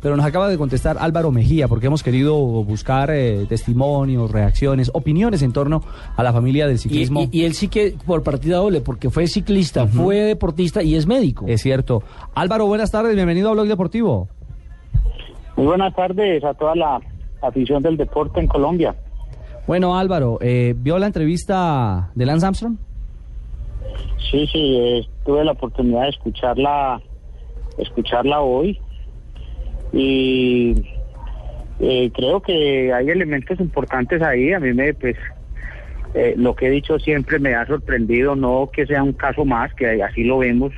Pero nos acaba de contestar Álvaro Mejía, porque hemos querido buscar eh, testimonios, reacciones, opiniones en torno a la familia del ciclismo. y- y él sí que por partida doble, porque fue ciclista, fue deportista y es médico. Es cierto. Álvaro, buenas tardes, bienvenido a Blog Deportivo. Muy buenas tardes a toda la afición del deporte en Colombia. Bueno, Álvaro, eh, ¿vio la entrevista de Lance Armstrong? Sí, sí, eh, tuve la oportunidad de escucharla, escucharla hoy y eh, creo que hay elementos importantes ahí. A mí me, pues, eh, lo que he dicho siempre me ha sorprendido, no que sea un caso más, que así lo vemos.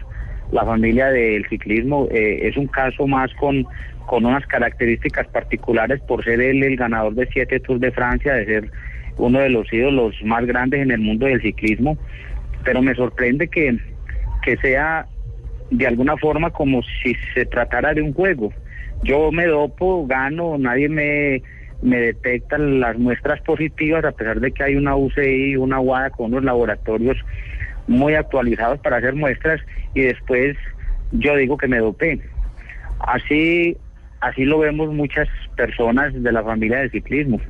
La familia del ciclismo eh, es un caso más con, con unas características particulares por ser él el ganador de siete Tours de Francia, de ser uno de los ídolos más grandes en el mundo del ciclismo. Pero me sorprende que, que sea de alguna forma como si se tratara de un juego. Yo me dopo, gano, nadie me, me detecta las muestras positivas, a pesar de que hay una UCI, una UADA con unos laboratorios muy actualizados para hacer muestras y después yo digo que me dopé. Así, así lo vemos muchas personas de la familia del ciclismo.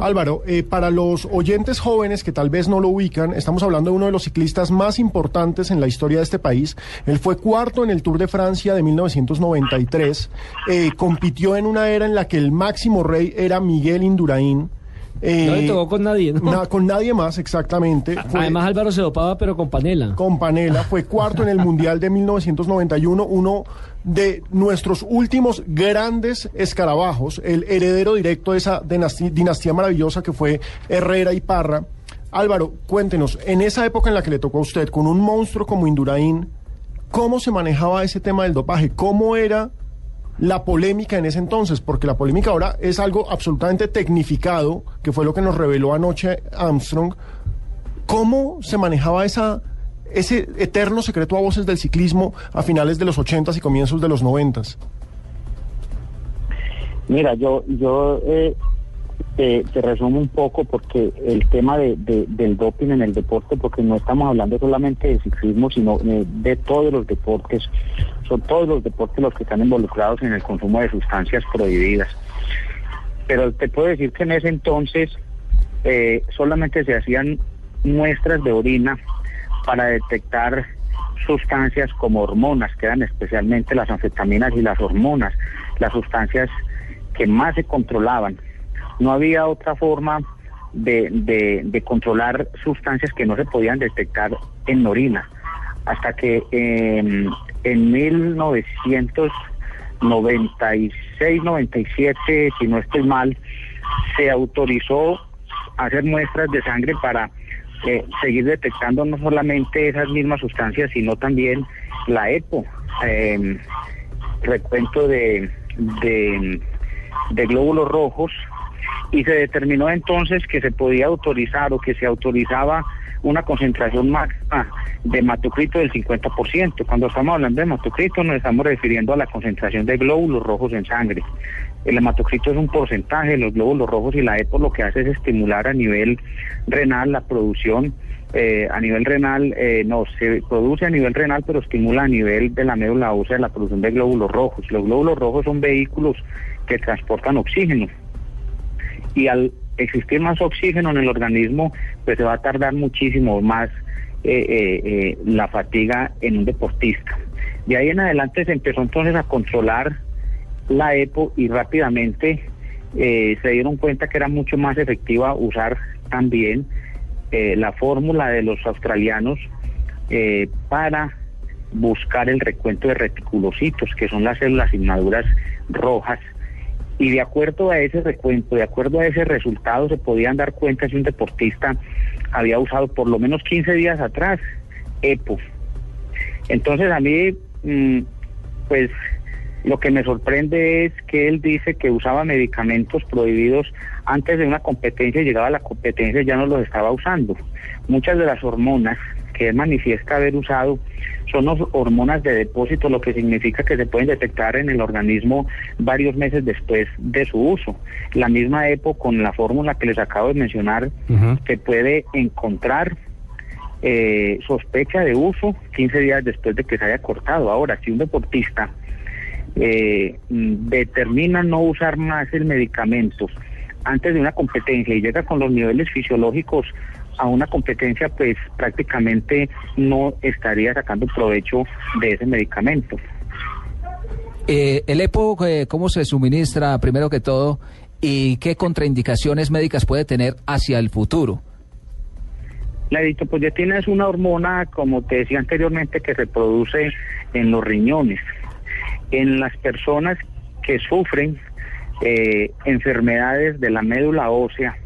Álvaro, eh, para los oyentes jóvenes que tal vez no lo ubican, estamos hablando de uno de los ciclistas más importantes en la historia de este país. Él fue cuarto en el Tour de Francia de 1993. Eh, compitió en una era en la que el máximo rey era Miguel Indurain. Eh, No le tocó con nadie, ¿no? na- con nadie más, exactamente. Fue- Además Álvaro se dopaba pero con panela. con Panela, fue cuarto en el Mundial de 1991, uno de nuestros últimos grandes escarabajos, el heredero directo de esa dinastía, dinastía maravillosa que fue Herrera y Parra. Álvaro, cuéntenos, en esa época en la que le tocó a usted, con un monstruo como Indurain, ¿cómo se manejaba ese tema del dopaje? ¿Cómo era la polémica en ese entonces? Porque la polémica ahora es algo absolutamente tecnificado, que fue lo que nos reveló anoche Armstrong. ¿Cómo se manejaba esa, ese eterno secreto a voces del ciclismo a finales de los 80s y comienzos de los 90s? Mira, yo, yo eh, te, te resumo un poco porque el tema de- del doping en el deporte, porque no estamos hablando solamente de ciclismo, sino eh, de todos los deportes, son todos los deportes los que están involucrados en el consumo de sustancias prohibidas. Pero te puedo decir que en ese entonces eh, solamente se hacían muestras de orina para detectar sustancias como hormonas, que eran especialmente las anfetaminas y las hormonas, las sustancias que más se controlaban. No había otra forma de, de- controlar sustancias que no se podían detectar en orina. Hasta que eh, en 1996, 97, si no estoy mal, se autorizó hacer muestras de sangre para eh, seguir detectando no solamente esas mismas sustancias, sino también la EPO, eh, recuento de, de glóbulos rojos, y se determinó entonces que se podía autorizar o que se autorizaba una concentración máxima de hematocrito del 50%. Cuando estamos hablando de hematocrito nos estamos refiriendo a la concentración de glóbulos rojos en sangre. El hematocrito es un porcentaje de los glóbulos rojos y la EPO lo que hace es estimular a nivel renal la producción, eh, a nivel renal, eh, no, se produce a nivel renal, pero estimula a nivel de la médula ósea la producción de glóbulos rojos. Los glóbulos rojos son vehículos que transportan oxígeno y al existir más oxígeno en el organismo, pues se va a tardar muchísimo más eh, eh, eh, la fatiga en un deportista. De ahí en adelante se empezó entonces a controlar la EPO y rápidamente se dieron cuenta que era mucho más efectiva usar también la fórmula de los australianos para buscar el recuento de reticulocitos, que son las células inmaduras rojas y de acuerdo a ese recuento, de acuerdo a ese resultado, se podían dar cuenta si un deportista había usado por lo menos 15 días atrás EPO. Entonces a mí, mm, pues Lo que me sorprende es que él dice que usaba medicamentos prohibidos antes de una competencia y llegaba a la competencia y ya no los estaba usando. Muchas de las hormonas que él manifiesta haber usado son hormonas de depósito, lo que significa que se pueden detectar en el organismo varios meses después de su uso. La misma época con la fórmula que les acabo de mencionar, se puede encontrar eh, sospecha de uso 15 días después de que se haya cortado. Ahora, si un deportista eh, determina no usar más el medicamento antes de una competencia y llega con los niveles fisiológicos a una competencia, pues prácticamente no estaría sacando provecho de ese medicamento. Eh, el EPO, eh, ¿cómo se suministra primero que todo y qué contraindicaciones médicas puede tener hacia el futuro? La eritropoyetina es una hormona, como te decía anteriormente, que se produce en los riñones. En las personas que sufren eh, enfermedades de la médula ósea,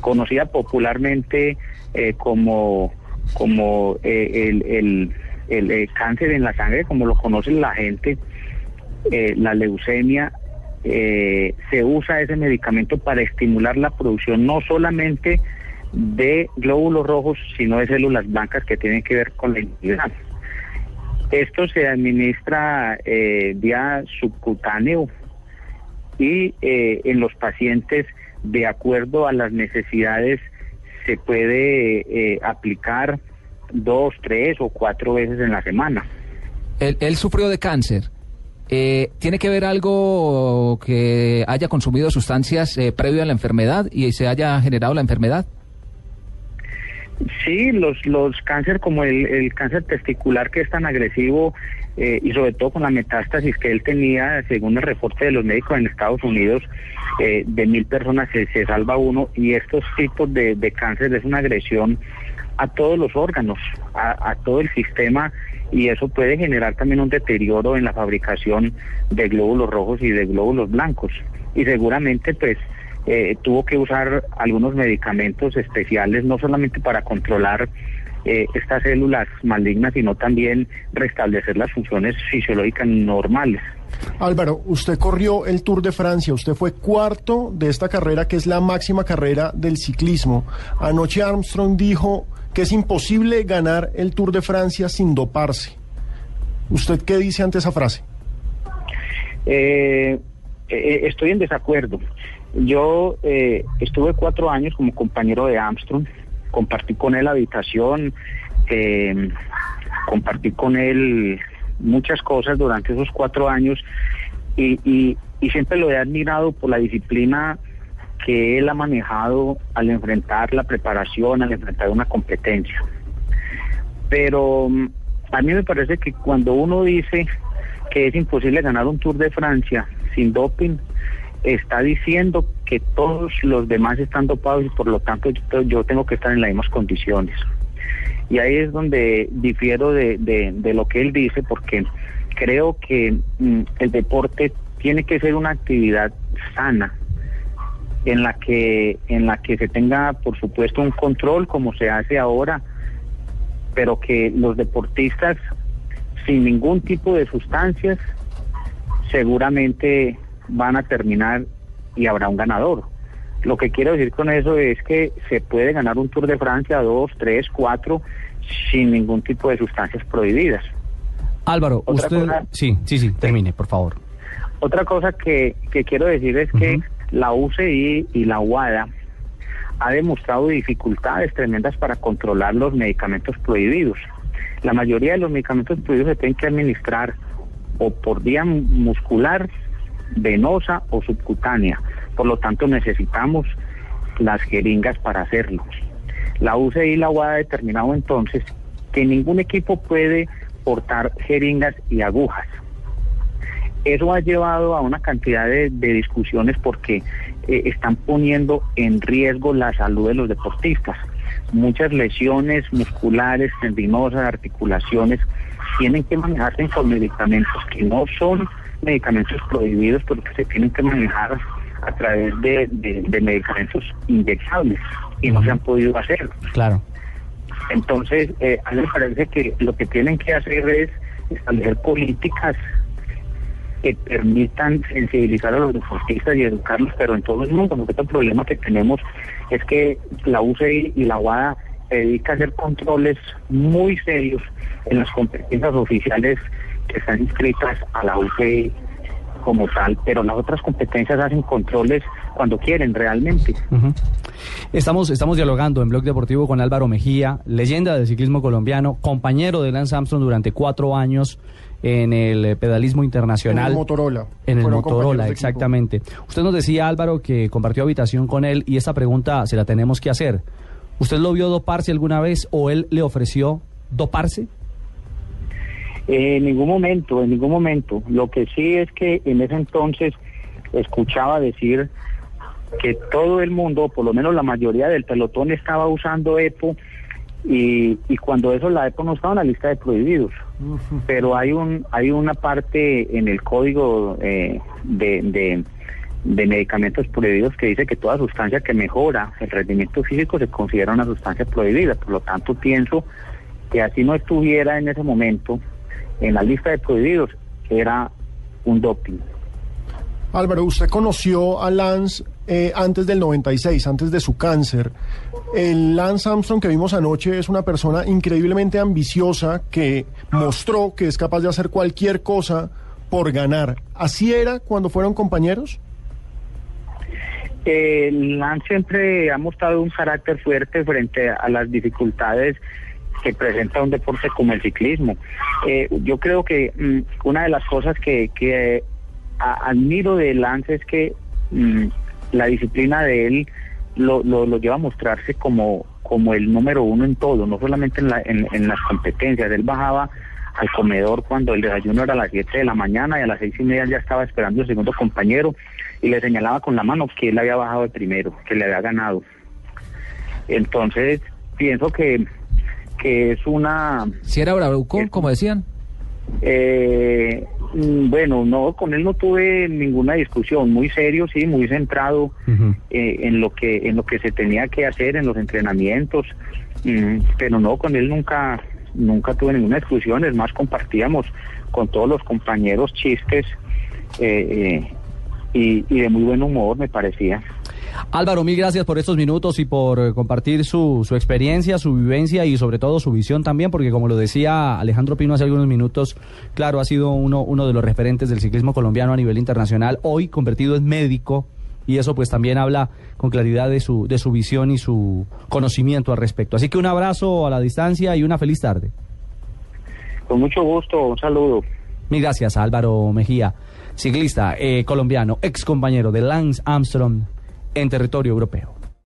conocida popularmente eh, como, como eh, el, el, cáncer en la sangre, como lo conoce la gente, la leucemia, se usa ese medicamento para estimular la producción no solamente de glóbulos rojos, sino de células blancas que tienen que ver con la inmunidad. Esto se administra vía subcutáneo y eh, en los pacientes de acuerdo a las necesidades se puede eh, aplicar dos, tres o cuatro veces en la semana. Él, sufrió de cáncer. Eh, ¿Tiene que ver algo que haya consumido sustancias previo a la enfermedad y se haya generado la enfermedad? Sí, los, los cáncer como el, el cáncer testicular que es tan agresivo eh, y sobre todo con la metástasis que él tenía, según el reporte de los médicos en Estados Unidos, eh, de mil personas se, se, salva uno y estos tipos de, de, cáncer es una agresión a todos los órganos, a, a todo el sistema y eso puede generar también un deterioro en la fabricación de glóbulos rojos y de glóbulos blancos. Y seguramente pues eh, tuvo que usar algunos medicamentos especiales, no solamente para controlar eh, estas células malignas, sino también restablecer las funciones fisiológicas normales. Álvaro, usted corrió el Tour de Francia, usted fue cuarto de esta carrera que es la máxima carrera del ciclismo. Anoche Armstrong dijo que es imposible ganar el Tour de Francia sin doparse. ¿Usted qué dice ante esa frase? Eh, estoy en desacuerdo. Yo eh, estuve cuatro años como compañero de Armstrong, compartí con él habitación, eh, compartí con él muchas cosas durante esos cuatro años y, y, siempre lo he admirado por la disciplina que él ha manejado al enfrentar la preparación, al enfrentar una competencia. Pero mm, a mí me parece que cuando uno dice que es imposible ganar un Tour de Francia sin doping, está diciendo que todos los demás están dopados y por lo tanto yo, tengo que estar en las mismas condiciones. Y ahí es donde difiero de, de, lo que él dice porque creo que mm, el deporte tiene que ser una actividad sana en la que en la que se tenga por supuesto un control como se hace ahora pero que los deportistas sin ningún tipo de sustancias seguramente van a terminar y habrá un ganador. Lo que quiero decir con eso es que se puede ganar un Tour de Francia, dos, tres, cuatro, sin ningún tipo de sustancias prohibidas. Álvaro, usted... sí, sí, sí, termine, por favor. Otra cosa que, que quiero decir es que la UCI y la UADA ha demostrado dificultades tremendas para controlar los medicamentos prohibidos. La mayoría de los medicamentos prohibidos se tienen que administrar o por vía muscular venosa o subcutánea. Por lo tanto, necesitamos las jeringas para hacerlo. La UCI y la UADA ha determinado entonces que ningún equipo puede portar jeringas y agujas. Eso ha llevado a una cantidad de, discusiones porque eh, están poniendo en riesgo la salud de los deportistas. Muchas lesiones musculares, tendinosas, articulaciones, tienen que manejarse con medicamentos que no son medicamentos prohibidos, pero que se tienen que manejar a través de, de, medicamentos inyectables y no se han podido hacer. Claro. Entonces, eh, a mí me parece que lo que tienen que hacer es establecer políticas que permitan sensibilizar a los deportistas y educarlos, pero en todo el mundo, porque el problema que tenemos es que la UCI y la UADA se dedica a hacer controles muy serios en las competencias oficiales que están inscritas a la UCI como tal, pero las otras competencias hacen controles cuando quieren realmente. Estamos, estamos dialogando en Blog Deportivo con Álvaro Mejía, leyenda del ciclismo colombiano, compañero de Lance Armstrong durante cuatro años en el eh, pedalismo internacional. En el Motorola. En el Motorola, exactamente. Usted nos decía, Álvaro, que compartió habitación con él y esta pregunta se la tenemos que hacer. ¿Usted lo vio doparse alguna vez o él le ofreció doparse? en ningún momento, en ningún momento. Lo que sí es que en ese entonces escuchaba decir que todo el mundo, por lo menos la mayoría del pelotón, estaba usando EPO y, y cuando eso la EPO no estaba en la lista de prohibidos. Pero hay un hay una parte en el código eh, de, de, medicamentos prohibidos que dice que toda sustancia que mejora el rendimiento físico se considera una sustancia prohibida. Por lo tanto, pienso que así no estuviera en ese momento en la lista de prohibidos, era un doping. Álvaro, usted conoció a Lance eh, antes del 96, antes de su cáncer. El Lance Armstrong que vimos anoche es una persona increíblemente ambiciosa que mostró que es capaz de hacer cualquier cosa por ganar. ¿Así era cuando fueron compañeros? Lance siempre ha mostrado un carácter fuerte frente a las dificultades que presenta un deporte como el ciclismo. Eh, yo creo que mm, una de las cosas que, que admiro de Lance es que mm, la disciplina de él lo, lo, lleva a mostrarse como, como el número uno en todo, no solamente en, la, en, las competencias. Él bajaba al comedor cuando el desayuno era a las 7 de la mañana y a las seis y media ya estaba esperando el segundo compañero y le señalaba con la mano que él había bajado de primero, que le había ganado. Entonces, pienso que que es una... ¿Si era bravucón, como decían? Eh, bueno, no, con él no tuve ninguna discusión, muy serio, sí, muy centrado eh, en lo que en lo que se tenía que hacer en los entrenamientos, mm, pero no, con él nunca nunca tuve ninguna discusión, es más compartíamos con todos los compañeros chistes eh, y de muy buen humor, me parecía. Álvaro, mil gracias por estos minutos y por eh, compartir su, su experiencia, su vivencia y sobre todo su visión también, porque como lo decía Alejandro Pino hace algunos minutos, claro, ha sido uno, uno de los referentes del ciclismo colombiano a nivel internacional, hoy convertido en médico y eso pues también habla con claridad de su, de su visión y su conocimiento al respecto. Así que un abrazo a la distancia y una feliz tarde. Con mucho gusto, un saludo. Mil gracias Álvaro Mejía, ciclista eh, colombiano, ex compañero de Lance Armstrong en territorio europeo.